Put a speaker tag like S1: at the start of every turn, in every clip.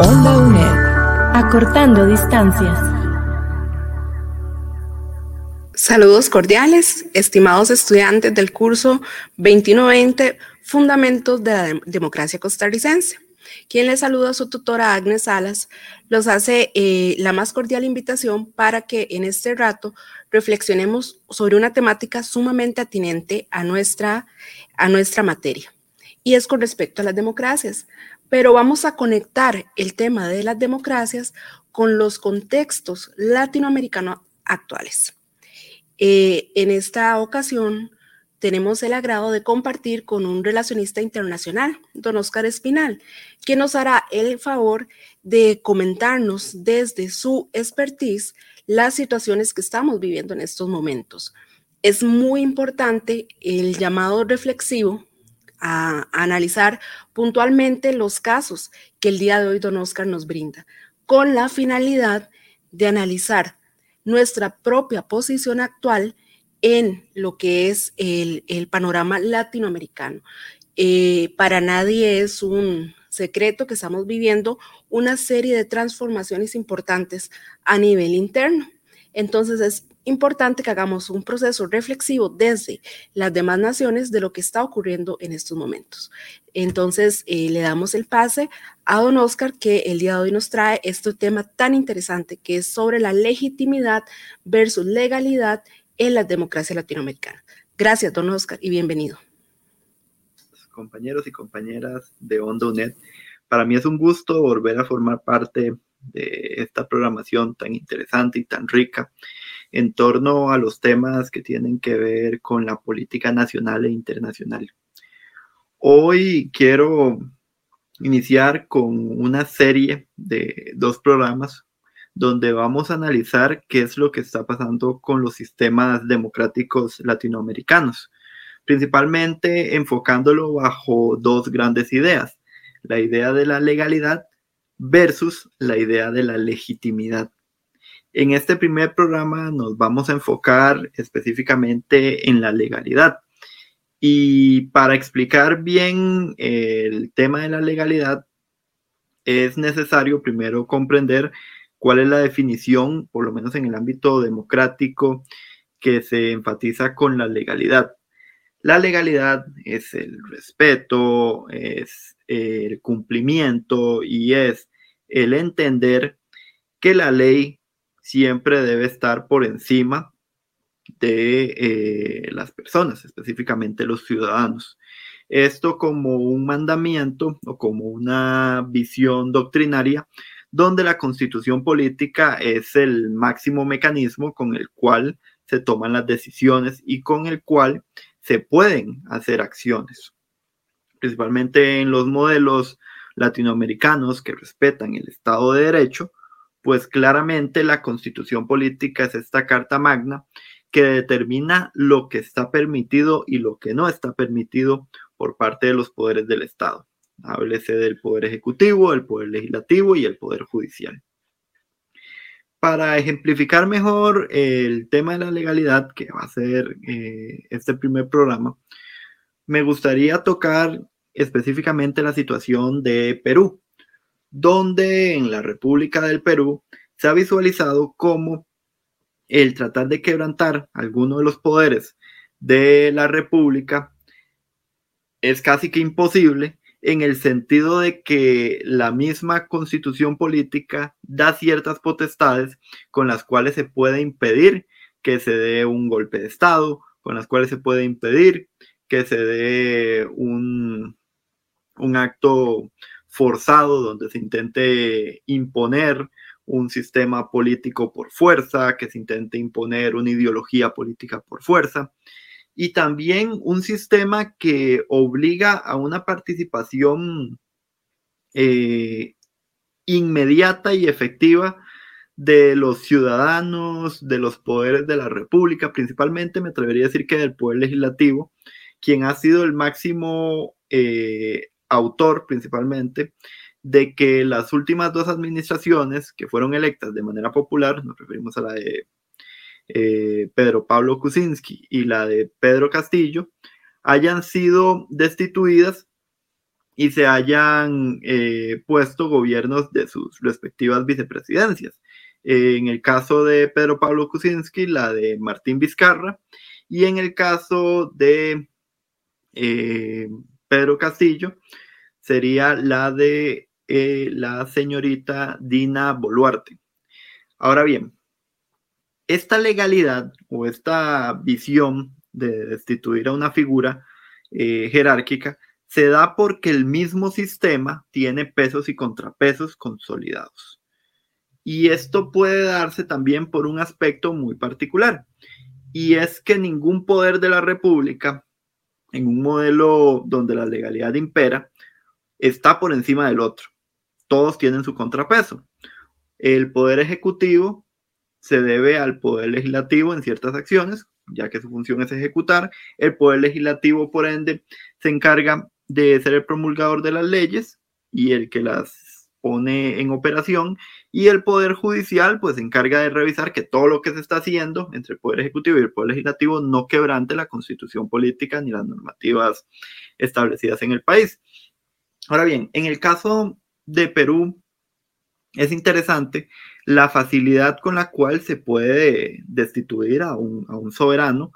S1: Onda UNED, acortando distancias.
S2: Saludos cordiales, estimados estudiantes del curso 2120 Fundamentos de la Democracia Costarricense. Quien les saluda a su tutora Agnes Salas, los hace eh, la más cordial invitación para que en este rato reflexionemos sobre una temática sumamente atinente a nuestra, a nuestra materia, y es con respecto a las democracias pero vamos a conectar el tema de las democracias con los contextos latinoamericanos actuales. Eh, en esta ocasión tenemos el agrado de compartir con un relacionista internacional, don Oscar Espinal, quien nos hará el favor de comentarnos desde su expertise las situaciones que estamos viviendo en estos momentos. Es muy importante el llamado reflexivo a, analizar puntualmente los casos que el día de hoy don Oscar nos brinda, con la finalidad de analizar nuestra propia posición actual en lo que es el, panorama latinoamericano. Eh, para nadie es un secreto que estamos viviendo una serie de transformaciones importantes a nivel interno. Entonces es importante que hagamos un proceso reflexivo desde las demás naciones de lo que está ocurriendo en estos momentos. Entonces, eh, le damos el pase a don Oscar, que el día de hoy nos trae este tema tan interesante que es sobre la legitimidad versus legalidad en la democracia latinoamericana. Gracias, don Oscar, y bienvenido.
S3: Compañeros y compañeras de Onda UNED, para mí es un gusto volver a formar parte de esta programación tan interesante y tan rica en torno a los temas que tienen que ver con la política nacional e internacional. Hoy quiero iniciar con una serie de dos programas donde vamos a analizar qué es lo que está pasando con los sistemas democráticos latinoamericanos, principalmente enfocándolo bajo dos grandes ideas, la idea de la legalidad versus la idea de la legitimidad. En este primer programa nos vamos a enfocar específicamente en la legalidad. Y para explicar bien el tema de la legalidad, es necesario primero comprender cuál es la definición, por lo menos en el ámbito democrático, que se enfatiza con la legalidad. La legalidad es el respeto, es el cumplimiento y es el entender que la ley siempre debe estar por encima de eh, las personas, específicamente los ciudadanos. Esto como un mandamiento o como una visión doctrinaria donde la constitución política es el máximo mecanismo con el cual se toman las decisiones y con el cual se pueden hacer acciones. Principalmente en los modelos latinoamericanos que respetan el Estado de Derecho, pues claramente la constitución política es esta carta magna que determina lo que está permitido y lo que no está permitido por parte de los poderes del Estado. Háblese del poder ejecutivo, el poder legislativo y el poder judicial. Para ejemplificar mejor el tema de la legalidad, que va a ser eh, este primer programa, me gustaría tocar específicamente la situación de Perú donde en la República del Perú se ha visualizado como el tratar de quebrantar alguno de los poderes de la República es casi que imposible en el sentido de que la misma constitución política da ciertas potestades con las cuales se puede impedir que se dé un golpe de Estado, con las cuales se puede impedir que se dé un, un acto forzado donde se intente imponer un sistema político por fuerza, que se intente imponer una ideología política por fuerza, y también un sistema que obliga a una participación eh, inmediata y efectiva de los ciudadanos, de los poderes de la República, principalmente me atrevería a decir que del poder legislativo, quien ha sido el máximo eh, autor principalmente de que las últimas dos administraciones que fueron electas de manera popular, nos referimos a la de eh, Pedro Pablo Kuczynski y la de Pedro Castillo, hayan sido destituidas y se hayan eh, puesto gobiernos de sus respectivas vicepresidencias. en el caso de Pedro Pablo Kuczynski, la de Martín Vizcarra, y en el caso de eh, Pedro Castillo, sería la de eh, la señorita Dina Boluarte. Ahora bien, esta legalidad o esta visión de destituir a una figura jerárquica se da porque el mismo sistema tiene pesos y contrapesos consolidados. Y esto puede darse también por un aspecto muy particular, y es que ningún poder de la República, en un modelo donde la legalidad impera, está por encima del otro. Todos tienen su contrapeso. El poder ejecutivo se debe al poder legislativo en ciertas acciones, ya que su función es ejecutar. El poder legislativo, por ende, se encarga de ser el promulgador de las leyes y el que las pone en operación y el poder judicial pues se encarga de revisar que todo lo que se está haciendo entre el poder ejecutivo y el poder legislativo no quebrante la constitución política ni las normativas establecidas en el país. Ahora bien, en el caso de Perú es interesante la facilidad con la cual se puede destituir a un, soberano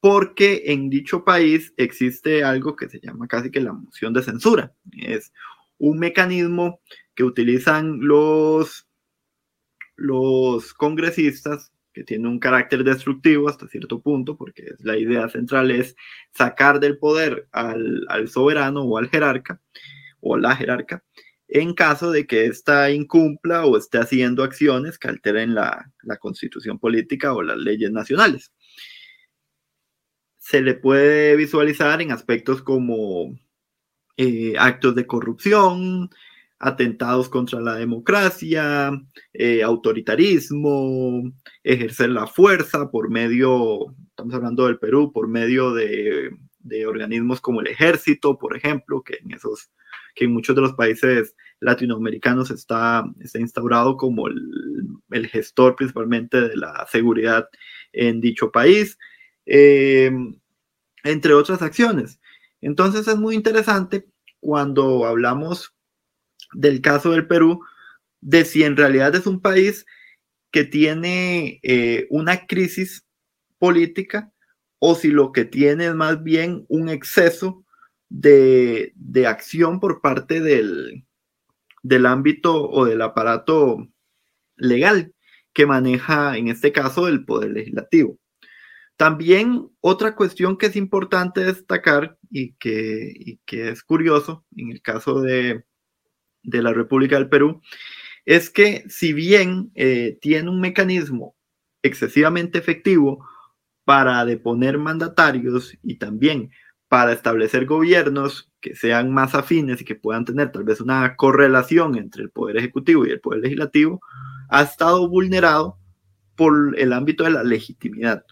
S3: porque en dicho país existe algo que se llama casi que la moción de censura. Es un mecanismo que utilizan los, los congresistas que tiene un carácter destructivo hasta cierto punto, porque la idea central es sacar del poder al, soberano o al jerarca o la jerarca, en caso de que ésta incumpla o esté haciendo acciones que alteren la, constitución política o las leyes nacionales. Se le puede visualizar en aspectos como eh, actos de corrupción, atentados contra la democracia, eh, autoritarismo, ejercer la fuerza por medio, estamos hablando del Perú, por medio de, organismos como el ejército, por ejemplo, que en esos, que en muchos de los países latinoamericanos está, está instaurado como el, el gestor principalmente de la seguridad en dicho país. Em, entre otras acciones. Entonces es muy interesante cuando hablamos del caso del Perú, de si en realidad es un país que tiene eh, una crisis política o si lo que tiene es más bien un exceso de, acción por parte del, del ámbito o del aparato legal que maneja en este caso el poder legislativo. También otra cuestión que es importante destacar y que, es curioso en el caso de, la República del Perú es que si bien eh, tiene un mecanismo excesivamente efectivo para deponer mandatarios y también para establecer gobiernos que sean más afines y que puedan tener tal vez una correlación entre el poder ejecutivo y el poder legislativo, ha estado vulnerado por el ámbito de la legitimidad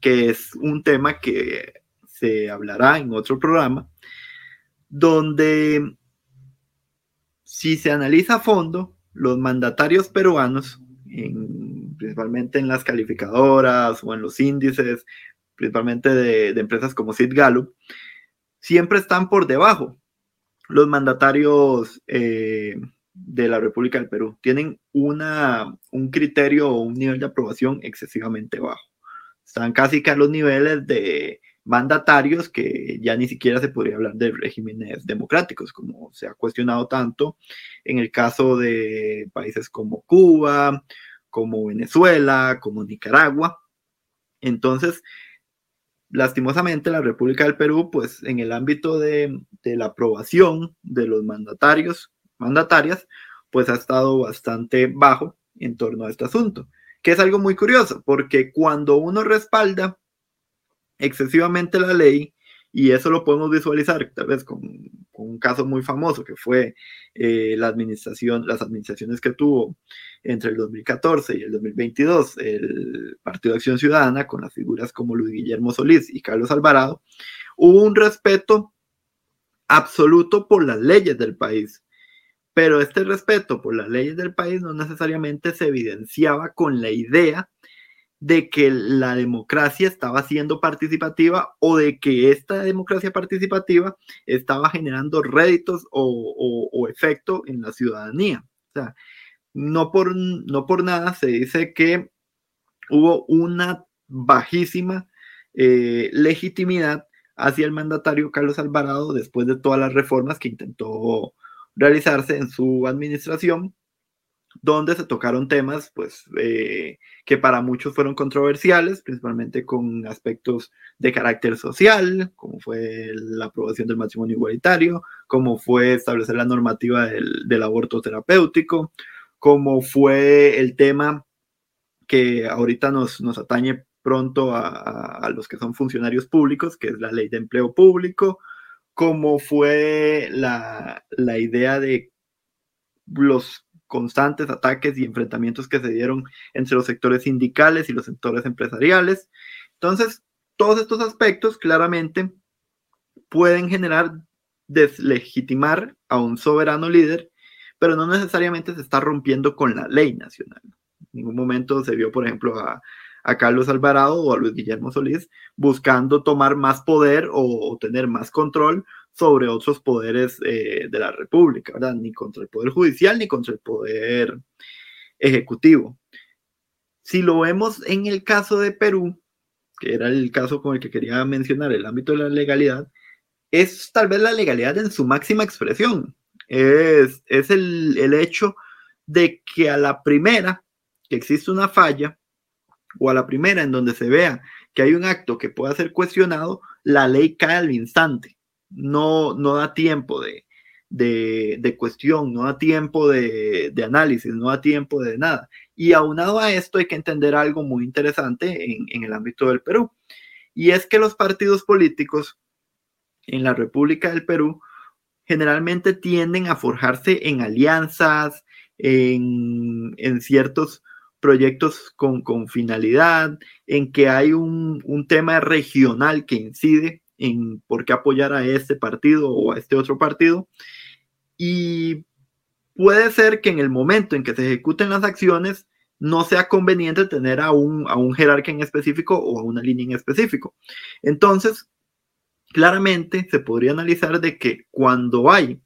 S3: que es un tema que se hablará en otro programa, donde si se analiza a fondo, los mandatarios peruanos, principalmente en las calificadoras o en los índices, principalmente de, empresas como Sid Gallup, siempre están por debajo. Los mandatarios eh, de la República del Perú tienen una, un criterio o un nivel de aprobación excesivamente bajo. Están casi que a los niveles de mandatarios que ya ni siquiera se podría hablar de regímenes democráticos, como se ha cuestionado tanto en el caso de países como Cuba, como Venezuela, como Nicaragua. Entonces, lastimosamente, la República del Perú, pues en el ámbito de, de la aprobación de los mandatarios, mandatarias, pues ha estado bastante bajo en torno a este asunto que es algo muy curioso, porque cuando uno respalda excesivamente la ley, y eso lo podemos visualizar tal vez con, un caso muy famoso que fue eh, la administración, las administraciones que tuvo entre el 2014 y el 2022 el Partido de Acción Ciudadana con las figuras como Luis Guillermo Solís y Carlos Alvarado, hubo un respeto absoluto por las leyes del país. Pero este respeto por las leyes del país no necesariamente se evidenciaba con la idea de que la democracia estaba siendo participativa o de que esta democracia participativa estaba generando réditos o, o, efecto en la ciudadanía. O sea, no por, no por nada se dice que hubo una bajísima eh, legitimidad hacia el mandatario Carlos Alvarado después de todas las reformas que intentó realizarse en su administración, donde se tocaron temas pues, eh, que para muchos fueron controversiales, principalmente con aspectos de carácter social, como fue la aprobación del matrimonio igualitario, como fue establecer la normativa del, aborto terapéutico, como fue el tema que ahorita nos, nos atañe pronto a, los que son funcionarios públicos, que es la ley de empleo público, como fue la, idea de los constantes ataques y enfrentamientos que se dieron entre los sectores sindicales y los sectores empresariales. Entonces, todos estos aspectos claramente pueden generar deslegitimar a un soberano líder, pero no necesariamente se está rompiendo con la ley nacional. En ningún momento se vio, por ejemplo, a, a Carlos Alvarado o a Luis Guillermo Solís buscando tomar más poder o, tener más control sobre otros poderes eh, de la República, ¿verdad? Ni contra el Poder Judicial ni contra el Poder Ejecutivo. Si lo vemos en el caso de Perú, que era el caso con el que quería mencionar el ámbito de la legalidad, es tal vez la legalidad en su máxima expresión. Es, es el, el hecho de que a la primera que existe una falla, o a la primera en donde se vea que hay un acto que pueda ser cuestionado, la ley cae al instante. No, no da tiempo de, de, cuestión, no da tiempo de, análisis, no da tiempo de nada. Y aunado a esto hay que entender algo muy interesante en, en el ámbito del Perú. Y es que los partidos políticos en la República del Perú generalmente tienden a forjarse en alianzas, en, en ciertos proyectos con, con finalidad, en que hay un, un, tema regional que incide en por qué apoyar a este partido o a este otro partido. Y puede ser que en el momento en que se ejecuten las acciones no sea conveniente tener a un, a un jerarca en específico o a una línea en específico. Entonces, claramente se podría analizar de que cuando hay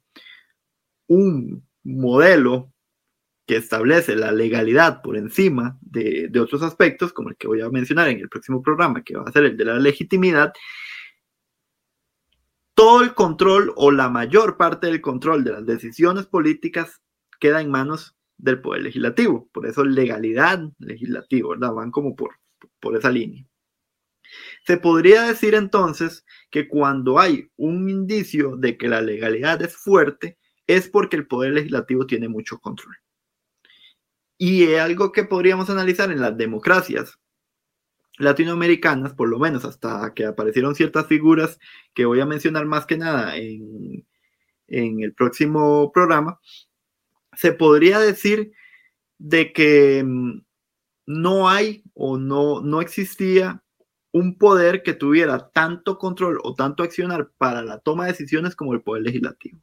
S3: un modelo que establece la legalidad por encima de, otros aspectos, como el que voy a mencionar en el próximo programa, que va a ser el de la legitimidad, todo el control o la mayor parte del control de las decisiones políticas queda en manos del Poder Legislativo. Por eso legalidad legislativo, ¿verdad? Van como por, por esa línea. Se podría decir entonces que cuando hay un indicio de que la legalidad es fuerte, es porque el Poder Legislativo tiene mucho control. Y es algo que podríamos analizar en las democracias latinoamericanas, por lo menos hasta que aparecieron ciertas figuras que voy a mencionar más que nada en, en el próximo programa, se podría decir de que mm, no hay o no, no existía un poder que tuviera tanto control o tanto accionar para la toma de decisiones como el poder legislativo.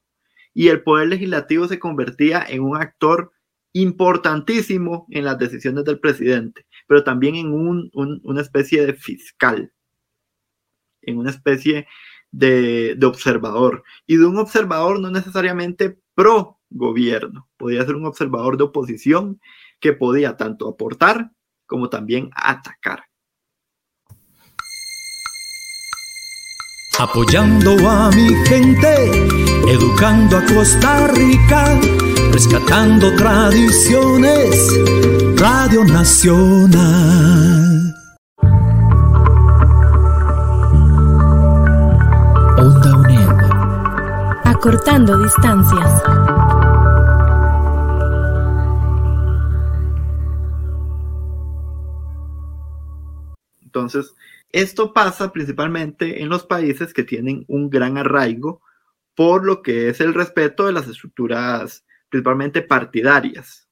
S3: Y el poder legislativo se convertía en un actor importantísimo en las decisiones del presidente, pero también en una especie de fiscal, en una especie de, de, observador. Y de un observador no necesariamente pro gobierno, podía ser un observador de oposición que podía tanto aportar como también atacar.
S4: Apoyando a mi gente, educando a Costa Rica rescatando tradiciones, Radio Nacional.
S1: Onda UNED. Acortando distancias.
S3: Entonces, esto pasa principalmente en los países que tienen un gran arraigo por lo que es el respeto de las estructuras principalmente partidarias.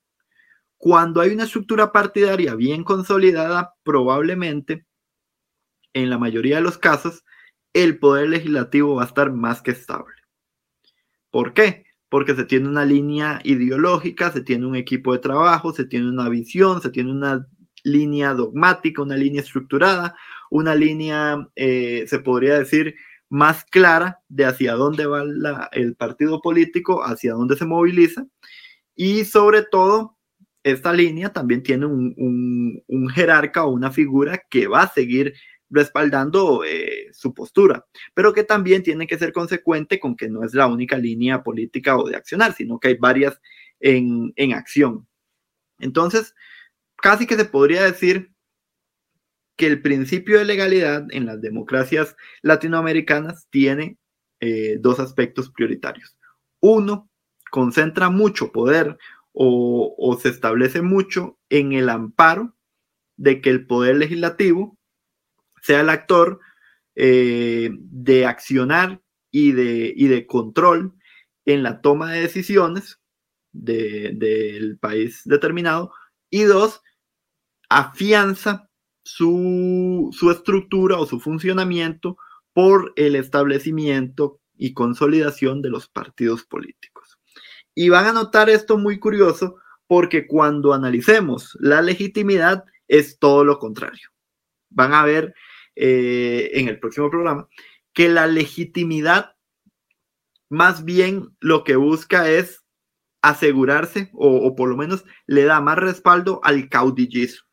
S3: Cuando hay una estructura partidaria bien consolidada, probablemente, en la mayoría de los casos, el poder legislativo va a estar más que estable. ¿Por qué? Porque se tiene una línea ideológica, se tiene un equipo de trabajo, se tiene una visión, se tiene una línea dogmática, una línea estructurada, una línea, eh, se podría decir, más clara de hacia dónde va el partido político, hacia dónde se moviliza. Y sobre todo, esta línea también tiene un, jerarca o una figura que va a seguir respaldando eh, su postura, pero que también tiene que ser consecuente con que no es la única línea política o de accionar, sino que hay varias en, en acción. Entonces, casi que se podría decir que el principio de legalidad en las democracias latinoamericanas tiene eh, dos aspectos prioritarios. Uno, concentra mucho poder o, se establece mucho en el amparo de que el poder legislativo sea el actor eh, de accionar y de, y de control en la toma de decisiones del país determinado. Y dos, afianza su, estructura o su funcionamiento por el establecimiento y consolidación de los partidos políticos. Y van a notar esto muy curioso porque cuando analicemos la legitimidad es todo lo contrario. Van a ver eh, en el próximo programa que la legitimidad más bien lo que busca es asegurarse o, o por lo menos le da más respaldo al caudillismo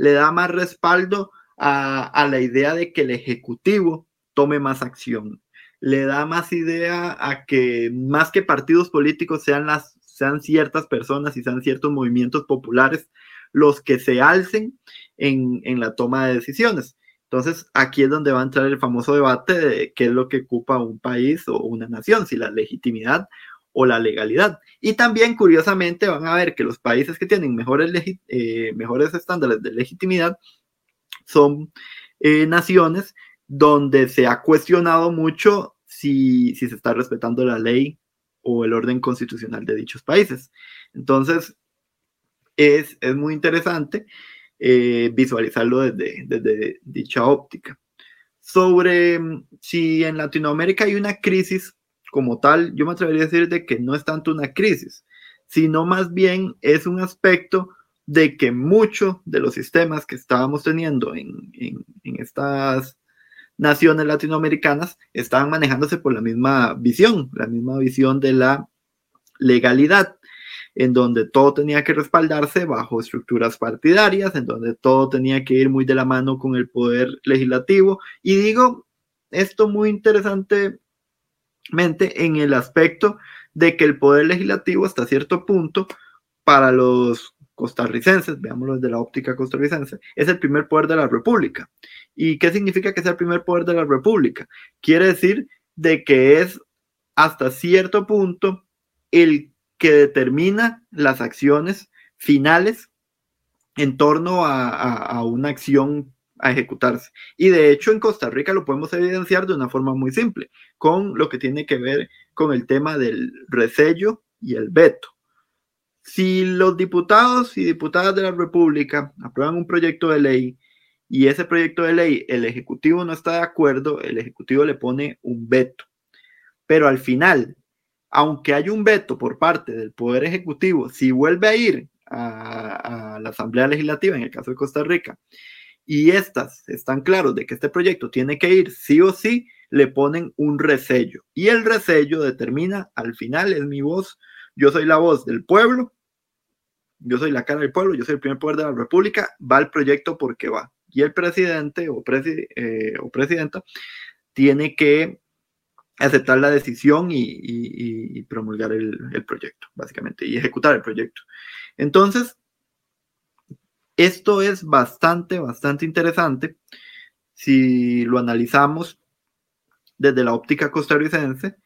S3: le da más respaldo a, la idea de que el Ejecutivo tome más acción. Le da más idea a que más que partidos políticos sean, las, sean ciertas personas y sean ciertos movimientos populares los que se alcen en, en la toma de decisiones. Entonces, aquí es donde va a entrar el famoso debate de qué es lo que ocupa un país o una nación, si la legitimidad o la legalidad. Y también, curiosamente, van a ver que los países que tienen mejores, eh, mejores estándares de legitimidad son eh, naciones donde se ha cuestionado mucho si, se está respetando la ley o el orden constitucional de dichos países. Entonces, es, muy interesante eh, visualizarlo desde, desde dicha óptica. Sobre mm, si en Latinoamérica hay una crisis como tal, yo me atrevería a decir de que no es tanto una crisis, sino más bien es un aspecto de que muchos de los sistemas que estábamos teniendo en, estas naciones latinoamericanas estaban manejándose por la misma visión, la misma visión de la legalidad, en donde todo tenía que respaldarse bajo estructuras partidarias, en donde todo tenía que ir muy de la mano con el poder legislativo. Y digo esto muy interesante en el aspecto de que el poder legislativo hasta cierto punto para los costarricenses, veámoslo desde la óptica costarricense, es el primer poder de la República. ¿Y qué significa que sea el primer poder de la República? Quiere decir de que es hasta cierto punto el que determina las acciones finales en torno a, a una acción a ejecutarse. Y de hecho en Costa Rica lo podemos evidenciar de una forma muy simple, con lo que tiene que ver con el tema del resello y el veto. Si los diputados y diputadas de la República aprueban un proyecto de ley y ese proyecto de ley el Ejecutivo no está de acuerdo, el Ejecutivo le pone un veto. Pero al final, aunque haya un veto por parte del Poder Ejecutivo, si vuelve a ir a, a la Asamblea Legislativa, en el caso de Costa Rica, y estas están claros de que este proyecto tiene que ir sí o sí, le ponen un resello. Y el resello determina, al final es mi voz, yo soy la voz del pueblo, yo soy la cara del pueblo, yo soy el primer poder de la República, va el proyecto porque va. Y el presidente o, eh, o presidenta tiene que aceptar la decisión y, promulgar el, proyecto, básicamente, y ejecutar el proyecto. Entonces, esto es bastante, bastante interesante si lo analizamos desde la óptica costarricense.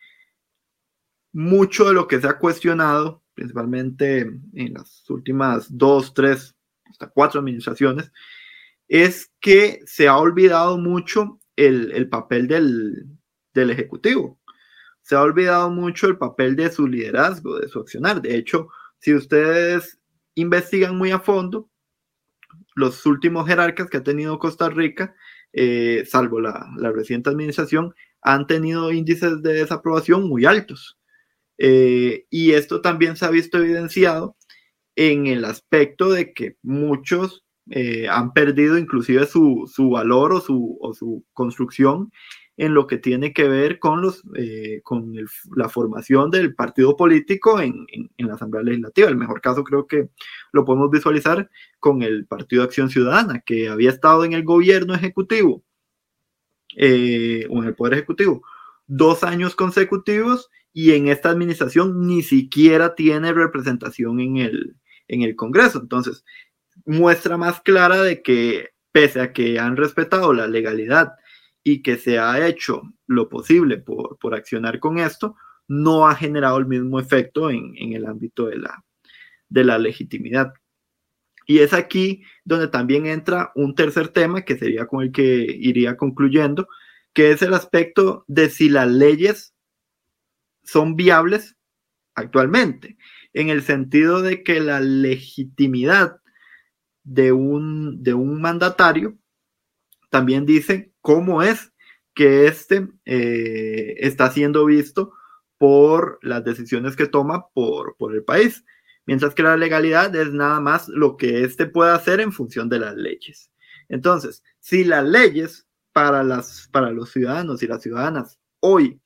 S3: Mucho de lo que se ha cuestionado, principalmente en las últimas dos, tres, hasta cuatro administraciones, es que se ha olvidado mucho el, papel del, del Ejecutivo. Se ha olvidado mucho el papel de su liderazgo, de su accionar. De hecho, si ustedes investigan muy a fondo, los últimos jerarcas que ha tenido Costa Rica, eh, salvo la, reciente administración, han tenido índices de desaprobación muy altos. Eh, y esto también se ha visto evidenciado en el aspecto de que muchos eh, han perdido inclusive su, valor o su, o su, construcción en lo que tiene que ver con, los, eh, con la formación del partido político en, la Asamblea Legislativa. El mejor caso creo que lo podemos visualizar con el Partido Acción Ciudadana, que había estado en el gobierno ejecutivo eh, o en el Poder Ejecutivo dos años consecutivos y en esta administración ni siquiera tiene representación en el, en el Congreso. Entonces, muestra más clara de que pese a que han respetado la legalidad y que se ha hecho lo posible por, por accionar con esto, no ha generado el mismo efecto en, en el ámbito de la, de la legitimidad. Y es aquí donde también entra un tercer tema que sería con el que iría concluyendo, que es el aspecto de si las leyes son viables actualmente, en el sentido de que la legitimidad de un, de un mandatario también dice cómo es que éste eh, está siendo visto por las decisiones que toma por, por el país, mientras que la legalidad es nada más lo que éste puede hacer en función de las leyes. Entonces, si las leyes para, las, para los ciudadanos y las ciudadanas hoy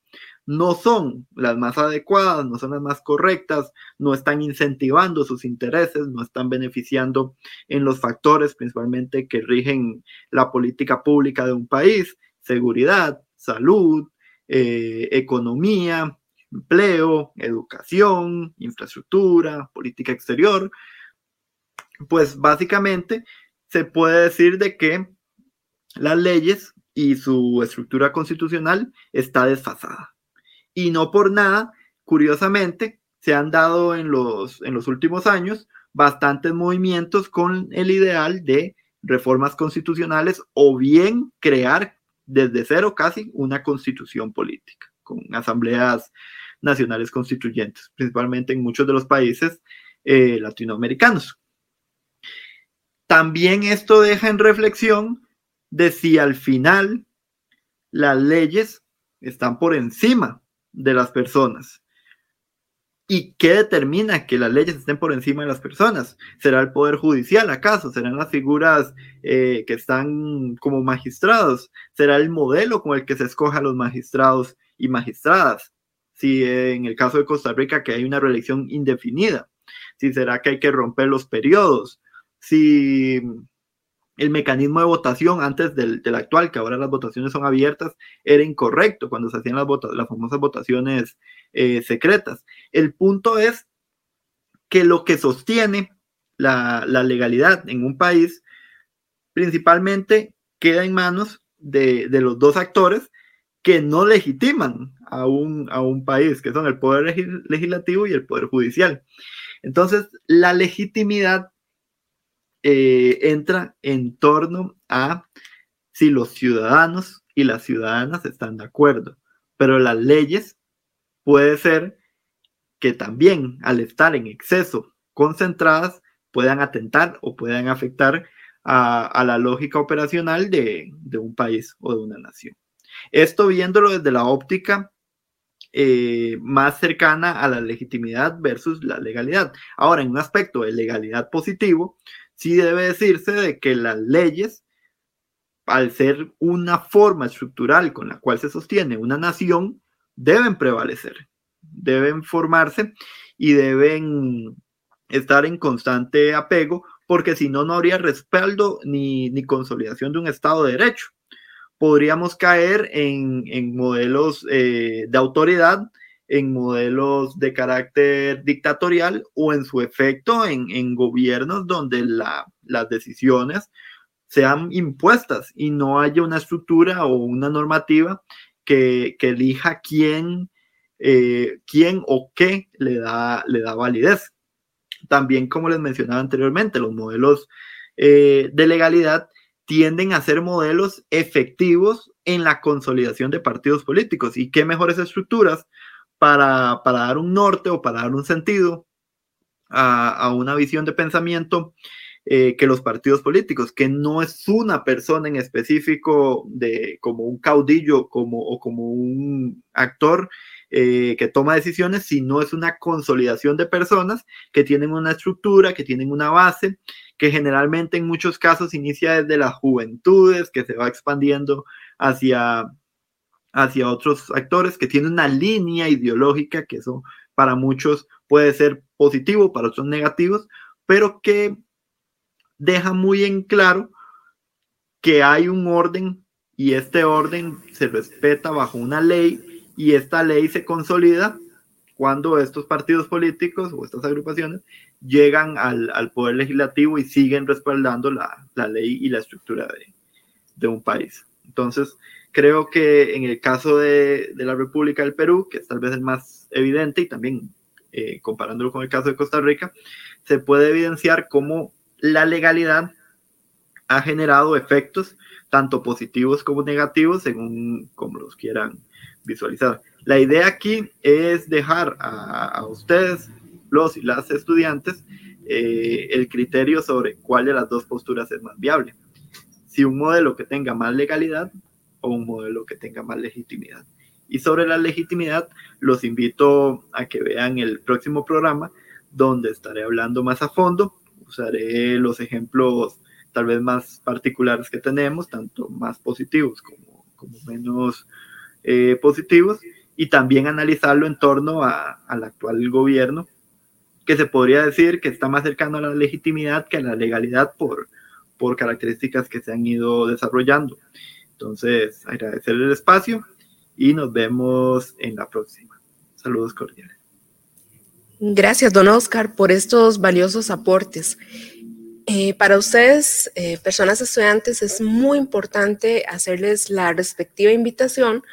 S3: no son las más adecuadas, no son las más correctas, no están incentivando sus intereses, no están beneficiando en los factores principalmente que rigen la política pública de un país, seguridad, salud, eh, economía, empleo, educación, infraestructura, política exterior, pues básicamente se puede decir de que las leyes y su estructura constitucional está desfasada y no por nada, curiosamente, se han dado en los, en los últimos años bastantes movimientos con el ideal de reformas constitucionales o bien crear desde cero casi una constitución política con asambleas nacionales constituyentes, principalmente en muchos de los países eh, latinoamericanos. También esto deja en reflexión de si al final las leyes están por encima de las personas. ¿Y qué determina que las leyes estén por encima de las personas? ¿Será el Poder Judicial acaso? ¿Serán las figuras eh, que están como magistrados? ¿Será el modelo con el que se escoja a los magistrados y magistradas? Si en el caso de Costa Rica que hay una reelección indefinida, si será que hay que romper los periodos, si el mecanismo de votación antes del, actual, que ahora las votaciones son abiertas, era incorrecto cuando se hacían las, las famosas votaciones eh, secretas. El punto es que lo que sostiene la, legalidad en un país principalmente queda en manos de, los dos actores que no legitiman a un, a un país, que son el poder legislativo y el poder judicial. Entonces, la legitimidad eh, entra en torno a si los ciudadanos y las ciudadanas están de acuerdo, pero las leyes puede ser que también al estar en exceso concentradas puedan atentar o puedan afectar a, la lógica operacional de, un país o de una nación. Esto viéndolo desde la óptica eh, más cercana a la legitimidad versus la legalidad. Ahora, en un aspecto de legalidad positivo, sí debe decirse de que las leyes, al ser una forma estructural con la cual se sostiene una nación, deben prevalecer, deben formarse y deben estar en constante apego, porque si no, no habría respaldo ni, consolidación de un Estado de Derecho. Podríamos caer en, modelos eh, de autoridad en modelos de carácter dictatorial o en su efecto en, gobiernos donde las decisiones sean impuestas y no haya una estructura o una normativa que, elija quién, eh, quién o qué le da, le da validez. También, como les mencionaba anteriormente, los modelos eh, de legalidad tienden a ser modelos efectivos en la consolidación de partidos políticos. ¿Y qué mejores estructuras para, dar un norte o para dar un sentido a, una visión de pensamiento eh, que los partidos políticos, que no es una persona en específico de como un caudillo como, o como un actor eh, que toma decisiones, sino es una consolidación de personas que tienen una estructura, que tienen una base, que generalmente en muchos casos inicia desde las juventudes, que se va expandiendo hacia, hacia otros actores, que tienen una línea ideológica, que eso para muchos puede ser positivo, para otros negativos, pero que deja muy en claro que hay un orden y este orden se respeta bajo una ley y esta ley se consolida cuando estos partidos políticos o estas agrupaciones llegan al, al poder legislativo y siguen respaldando la, la ley y la estructura de, de, un país. Entonces, creo que en el caso de, de, la República del Perú, que es tal vez el más evidente y también eh, comparándolo con el caso de Costa Rica, se puede evidenciar cómo la legalidad ha generado efectos tanto positivos como negativos según como los quieran visualizar. La idea aquí es dejar a, a ustedes, los y las estudiantes, eh, el criterio sobre cuál de las dos posturas es más viable. Si un modelo que tenga más legalidad o un modelo que tenga más legitimidad. Y sobre la legitimidad, los invito a que vean el próximo programa donde estaré hablando más a fondo. Usaré los ejemplos tal vez más particulares que tenemos, tanto más positivos como, como menos eh, positivos, y también analizarlo en torno a, al actual gobierno, que se podría decir que está más cercano a la legitimidad que a la legalidad por, por características que se han ido desarrollando. Entonces, agradecer el espacio y nos vemos en la próxima. Saludos cordiales.
S2: Gracias, don Oscar, por estos valiosos aportes. Eh, para ustedes, eh, personas estudiantes, es muy importante hacerles la respectiva invitación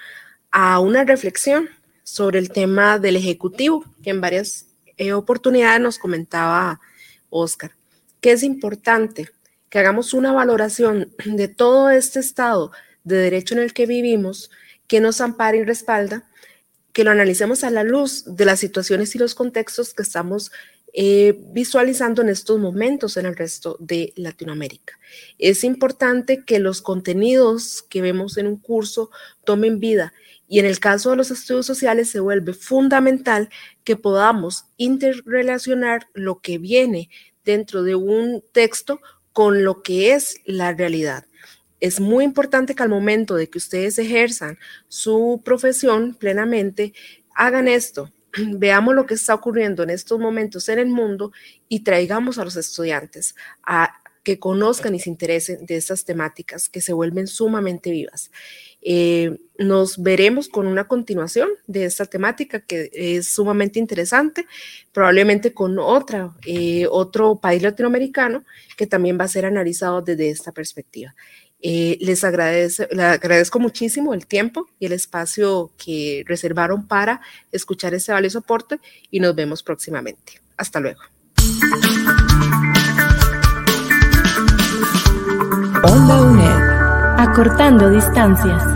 S2: a una reflexión sobre el tema del Ejecutivo, que en varias eh, oportunidades nos comentaba Oscar, que es importante que hagamos una valoración de todo este estado de derecho en el que vivimos, que nos ampara y respalda, que lo analicemos a la luz de las situaciones y los contextos que estamos eh, visualizando en estos momentos en el resto de Latinoamérica. Es importante que los contenidos que vemos en un curso tomen vida y en el caso de los estudios sociales se vuelve fundamental que podamos interrelacionar lo que viene dentro de un texto con lo que es la realidad. Es muy importante que al momento de que ustedes ejerzan su profesión plenamente, hagan esto, veamos lo que está ocurriendo en estos momentos en el mundo y traigamos a los estudiantes a que conozcan y se interesen de estas temáticas que se vuelven sumamente vivas. Eh, nos veremos con una continuación de esta temática que es sumamente interesante, probablemente con eh, otro país latinoamericano que también va a ser analizado desde esta perspectiva. Eh, les, agradezco muchísimo el tiempo y el espacio que reservaron para escuchar este valioso aporte y nos vemos próximamente. Hasta luego.
S1: Onda UNED. Acortando distancias.